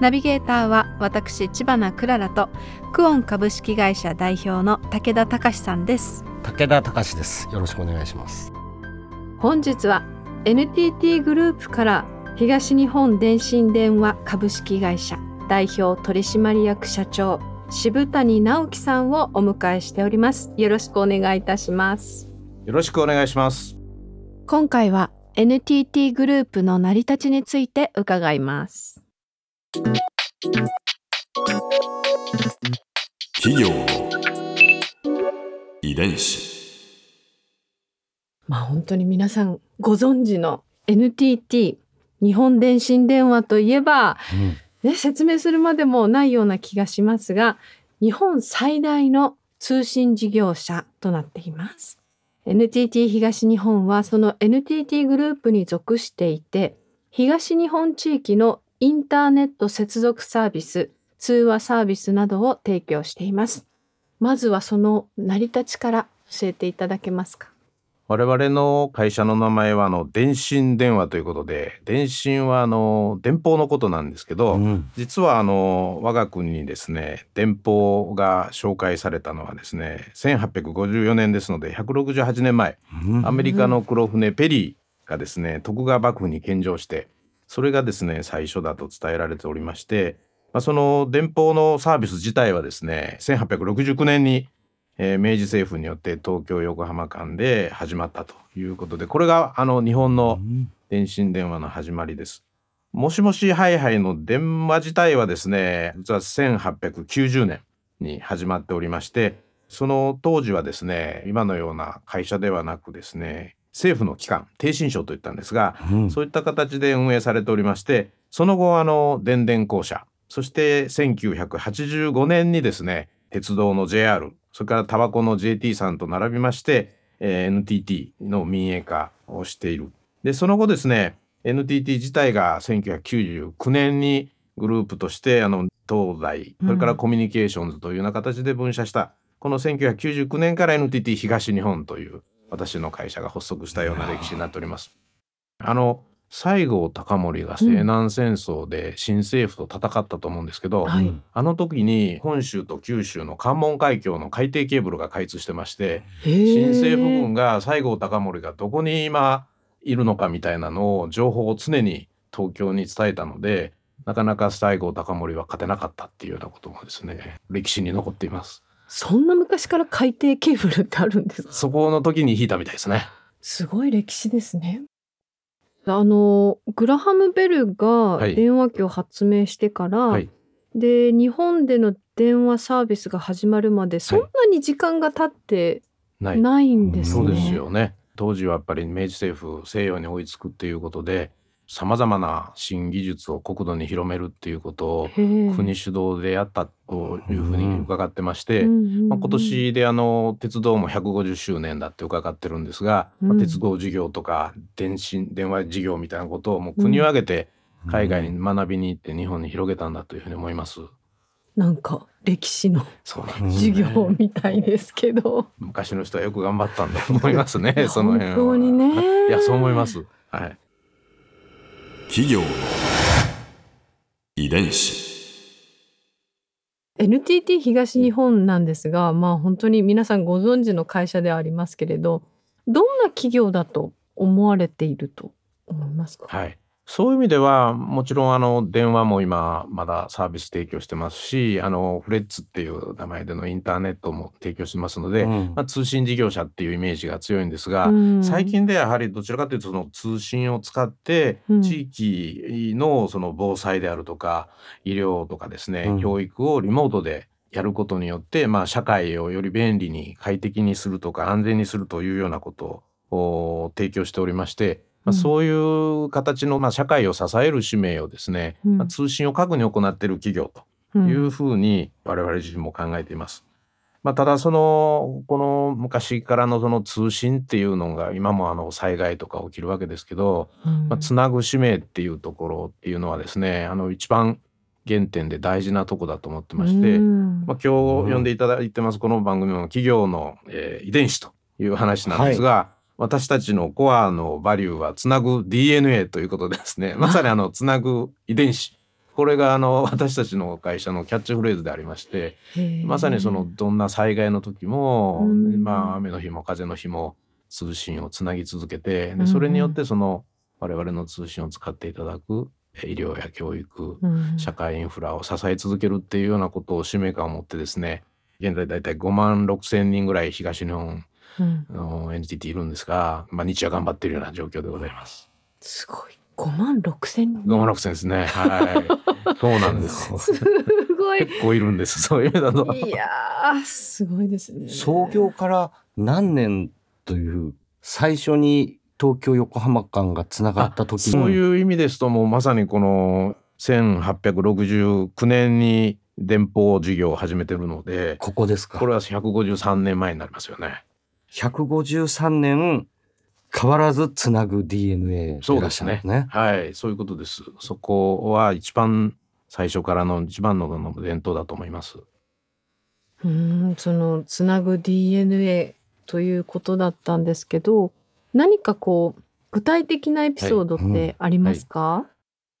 ナビゲーターは私千葉なクララとクオン株式会社代表の武田隆さんです。武田隆です。よろしくお願いします。本日は NTT グループから東日本電信電話株式会社代表取締役社長渋谷直樹さんをお迎えしております。よろしくお願いいたします。よろしくお願いします。今回は NTT グループの成り立ちについて伺います企業の遺伝子。まあ本当に皆さんご存知の NTT 日本電信電話といえば、ね、説明するまでもないような気がしますが日本最大の通信事業者となっています。NTT 東日本はその NTT グループに属していて東日本地域のインターネット接続サービス通話サービスなどを提供しています。まずはその成り立ちから教えていただけますか？我々の会社の名前はあの電信電話ということで、電信はあの電報のことなんですけど、うん。実はあの我が国にですね、電報が紹介されたのはですね、1854年ですので168年前、うんアメリカの黒船ペリーがですね、徳川幕府に献上して、それがですね、最初だと伝えられておりまして、まあ、その電報のサービス自体はですね、1869年に、えー明治政府によって東京横浜間で始まったということで、これがあの日本の電信電話の始まりです。もしもしハイハイの電話自体はですね、実は1890年に始まっておりまして、その当時はですね、今のような会社ではなくですね、政府の機関、逓信省といったんですが、うんそういった形で運営されておりまして、その後あの電電公社、そして1985年にですね、鉄道の JR、それからタバコの JT さんと並びまして、えー NTT の民営化をしている。で、その後ですね、NTT 自体が1999年にグループとしてあの東大、それからコミュニケーションズというような形で分社した、この1999年から NTT 東日本という私の会社が発足したような歴史になっております。あの西郷隆盛が西南戦争で新政府と戦ったと思うんですけど、はいあの時に本州と九州の関門海峡の海底ケーブルが開通してまして新新政府軍が西郷隆盛がどこに今いるのかみたいなのを情報を常に東京に伝えたのでなかなか西郷隆盛は勝てなかったっていうようなこともですね歴史に残っています。そんな昔から海底ケーブルってあるんですか？そこの時に引いたみたいですね。すごい歴史ですね。あのグラハム・ベルがはい電話機を発明してから、はいで日本での電話サービスが始まるまでそんなに時間が経ってないないんですね。そうですよね。当時はやっぱり明治政府西洋に追いつくっていうことでさまざまな新技術を国土に広めるっていうことを国主導でやったというふうに伺ってまして、まあ、今年であの鉄道も150周年だって伺ってるんですが、まあうん鉄道事業とか電信電話事業みたいなことをもう国を挙げて海外に学びに行って日本に広げたんだというふうに思います。なんか歴史のそうなんです授業みたいですけど、昔の人はよく頑張ったんだと思いますね。その辺は。本当にねいやそう思います。はい。企業の遺伝子。NTT 東日本なんですが、まあ本当に皆さんご存知の会社ではありますけれどどんな企業だと思われていると思いますか、はい。そういう意味ではもちろんあの電話も今まだサービス提供してますしあのフレッツっていう名前でのインターネットも提供してますので、うん。まあ、通信事業者っていうイメージが強いんですが、うん。最近ではやはりどちらかというとその通信を使ってうん。地域のその防災であるとか医療とかですね、うん。教育をリモートでやることによって、まあ、社会をより便利に快適にするとか安全にするというようなことをお提供しておりましてまあ、そういう形のまあ社会を支える使命をですね、うん。まあ、通信を核に行っている企業というふうに我々自身も考えています。まあ、ただそのこの昔からのその通信っていうのが今もあの災害とか起きるわけですけど、うん。まあ、つなぐ使命っていうところっていうのはですねあの一番原点で大事なとこだと思ってまして、うん。まあ、今日呼ん。でいただいてますこの番組の企業の、えー遺伝子という話なんですが、私たちのコアのバリューはつなぐ DNA ということでですね。まさにあのつなぐ遺伝子。これがあの 私たちの会社のキャッチフレーズでありましてまさにそのどんな災害の時も、うん。まあ雨の日も風の日も通信をつなぎ続けてうん。でそれによってその我々の通信を使っていただくえ医療や教育うん。社会インフラを支え続けるっていうようなことを使命感を持ってですね現在だいたい5万6千人ぐらい東日本うんの NTT いるんですが、まあ、日夜頑張っているような状況でございます。すごい5万6千人5万6千ですね。はい。そうなんです。すごい結構いるんです。そういう意味だと。いやーすごいですね創業から何年という最初に東京横浜間がつながった時そういう意味ですともうまさにこの1869年に電報事業を始めてるのでここですかこれは153年前になりますよね。153年変わらずつなぐ DNA でいらっしゃるんですね。はい、そういうことです。そこは一番最初からの一番のの伝統だと思います。うーんそのつなぐ DNA ということだったんですけど何かこう具体的なエピソードってありますか、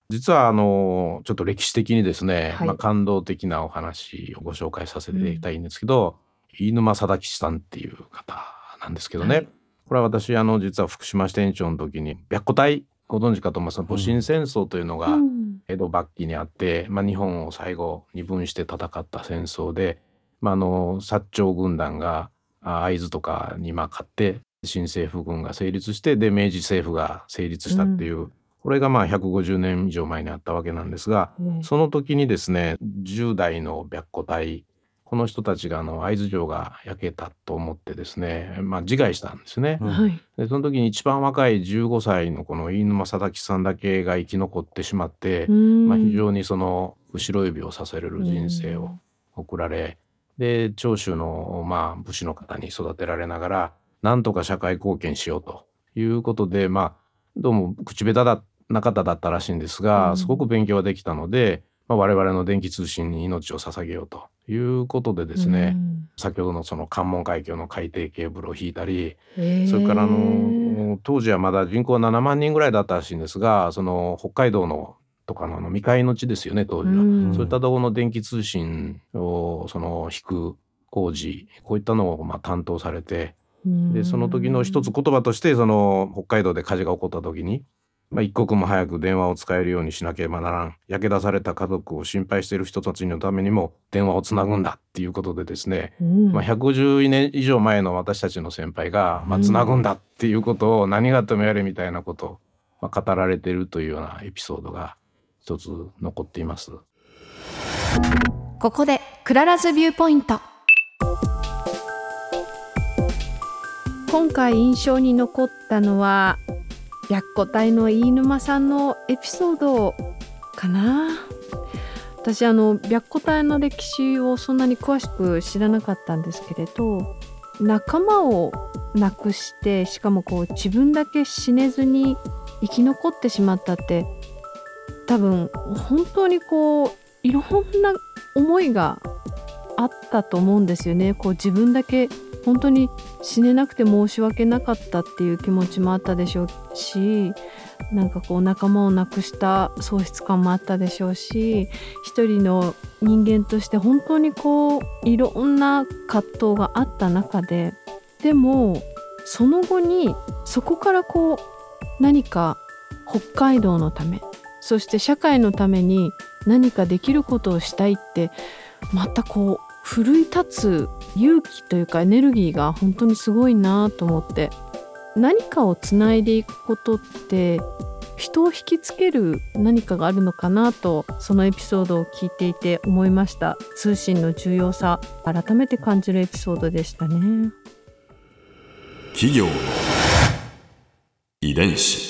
実はあのちょっと歴史的にですね、はい。まあ、感動的なお話をご紹介させていただきたいんですけど、飯沼貞吉さんっていう方なんですけどね、はい。これは私あの実は福島支店長の時に白虎隊ご存知かと思います。が戊辰戦争というのがうん。江戸末期にあって、まあ、日本を最後二分して戦った戦争で、まあ、あの薩長軍団があ会津とかにまあ勝って新政府軍が成立してで明治政府が成立したっていう、これがまあ150年以上前にあったわけなんですがねその時にですね10代の白虎隊この人たちがあの会津城が焼けたと思ってですね、まあ、自害したんですね。うん。はい。でその時に一番若い15歳のこの飯沼貞吉さんだけが生き残ってしまって、まあ、非常にその後ろ指をさせれる人生を送られ、で長州のまあ武士の方に育てられながらなんとか社会貢献しようということでまあどうも口下手だな方だったらしいんですが、うん。すごく勉強ができたので、まあ、我々の電気通信に命を捧げようということでですね、先ほどのその関門海峡の海底ケーブルを引いたり、うんそれからあの当時はまだ人口は7万人ぐらいだったらしいんですがその北海道のとかのあの未開の地ですよね当時は、うん。そういったところの電気通信をその引く工事こういったのをまあ担当されてでその時の一つ言葉としてその北海道で火事が起こった時に、まあ、一刻も早く電話を使えるようにしなければならん。焼け出された家族を心配している人たちのためにも電話をつなぐんだっていうことでですね。うん。まあ、150年以上前の私たちの先輩が、まあ、うん。つなぐんだっていうことを何があってもやれみたいなことを、まあ、語られているというようなエピソードが一つ残っています。ここで Clara's Viewpoint。今回印象に残ったのは白虎隊の飯沼さんのエピソードかな私あの白虎隊の歴史をそんなに詳しく知らなかったんですけれど仲間を亡くしてしかもこう自分だけ死ねずに生き残ってしまったって多分本当にこういろんな思いがあったと思うんですよね。こう自分だけ本当に死ねなくて申し訳なかったっていう気持ちもあったでしょうしなんかこう仲間を亡くした喪失感もあったでしょうし一人の人間として本当にこういろんな葛藤があった中ででもその後にそこからこう何か北海道のためそして社会のために何かできることをしたいってまたこう奮い立つ勇気というかエネルギーが本当にすごいなと思って。何かをつないでいくことって人を引きつける何かがあるのかなとそのエピソードを聞いていて思いました。通信の重要さ改めて感じるエピソードでしたね。企業遺伝子。